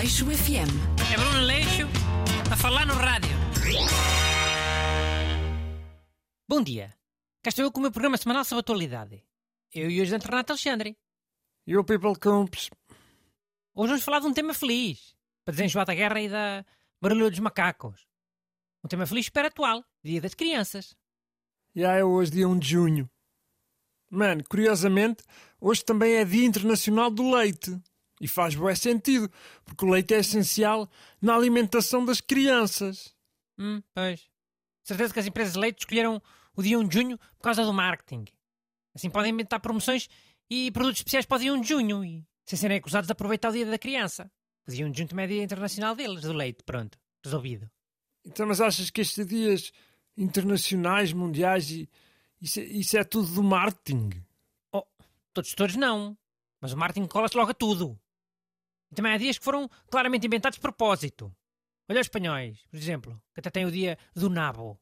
Aleixo FM. É Bruno Leixo a falar no rádio. Bom dia. Cá estou eu com o meu programa semanal sobre atualidade. Eu e o José Renato Alexandre. E o People Cumps? Hoje vamos falar de um tema feliz. Para desenjoar da guerra e da barulho dos macacos. Um tema feliz super atual. Dia das crianças. Já é hoje dia 1 de junho. Mano, curiosamente, hoje também é Dia Internacional do Leite. E faz bom sentido, porque o leite é essencial na alimentação das crianças. Hum, pois. Certeza que as empresas de leite escolheram o dia 1 de junho por causa do marketing. Assim podem inventar promoções e produtos especiais para o dia 1 de junho e sem serem acusados de aproveitar o dia da criança. O dia 1 de junho também é dia internacional deles, do leite. Pronto, resolvido. Então, mas achas que estes dias internacionais, mundiais, e, isso, é- isso é tudo do marketing? Oh, todos, todos não. Mas o marketing cola-se logo a tudo. E também há dias que foram claramente inventados de propósito. Olha os espanhóis, por exemplo, que até têm o dia do nabo.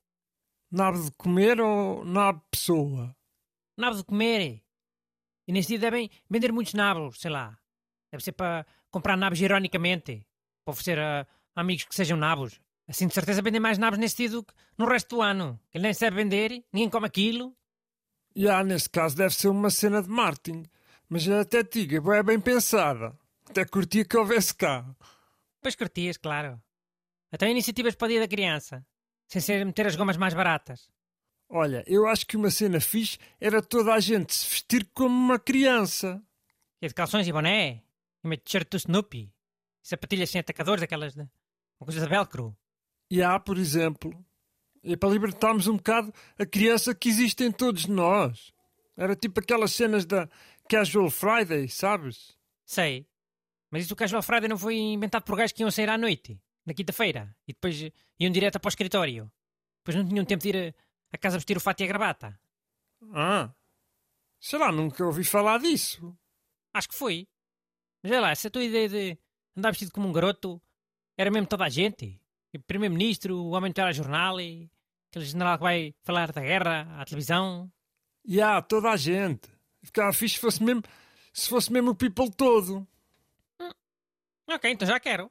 Nabo de comer ou nabo pessoa? Nabo de comer. E nesse dia devem vender muitos nabos, sei lá. Deve ser para comprar nabos ironicamente. Para oferecer a amigos que sejam nabos. Assim de certeza vendem mais nabos nesse dia do que no resto do ano. Ele nem sabe vender, ninguém come aquilo. Já, nesse caso deve ser uma cena de marketing. Mas até te digo, é bem pensada. Até curtia que houvesse cá. Pois curtias, claro. Até iniciativas para o dia da criança. Sem ser meter as gomas mais baratas. Olha, eu acho que uma cena fixe era toda a gente se vestir como uma criança. E de calções e boné. E uma t-shirt do Snoopy. E sapatilhas sem atacadores, aquelas de... Uma coisa de velcro. E há, por exemplo, é para libertarmos um bocado a criança que existe em todos nós. Era tipo aquelas cenas da Casual Friday, sabes? Sei. Mas isso do Casual Friday não foi inventado por gajos que iam sair à noite. Na quinta-feira. E depois iam direto para o escritório. Depois não tinham tempo de ir a, a casa vestir o fato e a gravata. Ah, sei lá, nunca ouvi falar disso. Acho que foi. Mas olha lá, essa tua ideia de andar vestido como um garoto era mesmo toda a gente. O primeiro-ministro, o homem de telejornal e aquele general que vai falar da guerra à televisão. E há, toda a gente. Ficava fixe se fosse mesmo, se fosse mesmo o people todo. Ok, então já quero.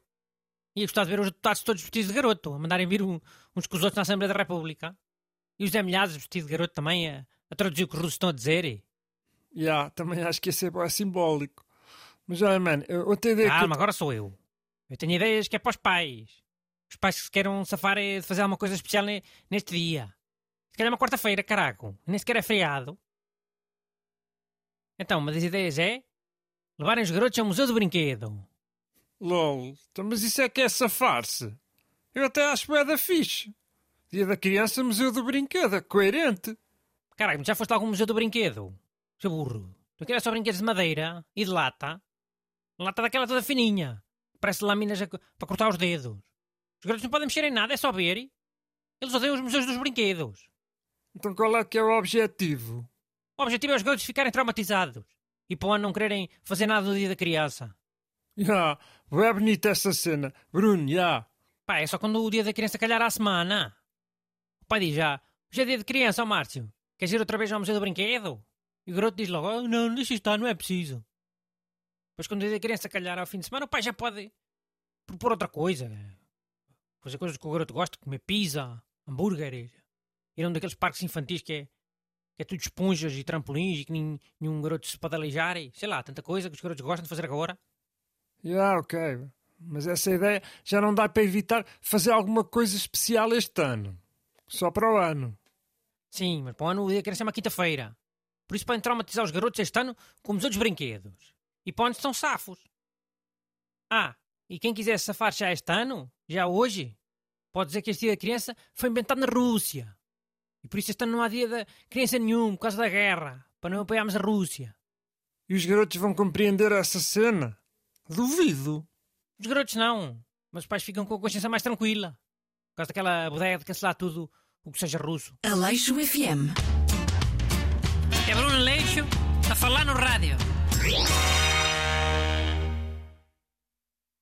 Ia gostar de ver os deputados todos vestidos de garoto, a mandarem vir um- uns com os outros na Assembleia da República. E os Zé Milhares vestido de garoto também a, a traduzir o que os russos estão a dizer. E há, também acho que ser bué simbólico. Mas olha, mano, eu- outra ideia que Calma, agora sou eu. Eu tenho ideias que é para os pais. Os pais que se queiram safar é de fazer alguma coisa especial ne- neste dia. Se calhar é uma quarta-feira, caraco. Nem sequer é feriado. Então, uma das ideias é levarem os garotos ao Museu do Brinquedo. LOL, então, mas isso é que é safar-se. Eu até acho bué da fixe. Dia da criança, Museu do Brinquedo, é coerente. Caraca, já foste a algum Museu do Brinquedo? Seu burro. Tu queres só brinquedos de madeira e de lata? Lata daquela toda fininha. Parece lâminas a para cortar os dedos. Os garotos não podem mexer em nada, é só ver. Eles odeiam os museus dos brinquedos. Então qual é que é o objetivo? O objetivo é os garotos ficarem traumatizados e para o ano não quererem fazer nada no dia da criança. Já, é bonita essa cena. Bruno, já. Pá, é só quando o dia da criança calhar à semana. O pai diz já, hoje é dia de criança, ó Márcio. Queres ir outra vez ao Museu do Brinquedo? E o garoto diz logo, oh, não, deixa estar, não é preciso. Depois quando o dia da criança calhar ao fim de semana, o pai já pode propor outra coisa. Fazer coisas que o garoto gosta, comer pizza, hambúrgueres. Ir a um daqueles parques infantis que é, que é tudo esponjas e trampolins e que nenhum garoto se pode aleijar. E, sei lá, tanta coisa que os garotos gostam de fazer agora. Já, ok. Mas essa ideia já não dá para evitar fazer alguma coisa especial este ano. Só para o ano. Sim, mas para o ano o dia da criança é uma quinta-feira. Por isso podem traumatizar os garotos este ano com os outros brinquedos. E para onde estão safos. Ah, e quem quiser safar já este ano, já hoje, pode dizer que este dia da criança foi inventado na Rússia. E por isso este ano não há dia da criança nenhum por causa da guerra, para não apoiarmos a Rússia. E os garotos vão compreender essa cena? Duvido. Os garotos não, mas os pais ficam com a consciência mais tranquila. Por causa daquela bodega de cancelar tudo o que seja russo. Aleixo FM. É Bruno Leixo a falar no rádio.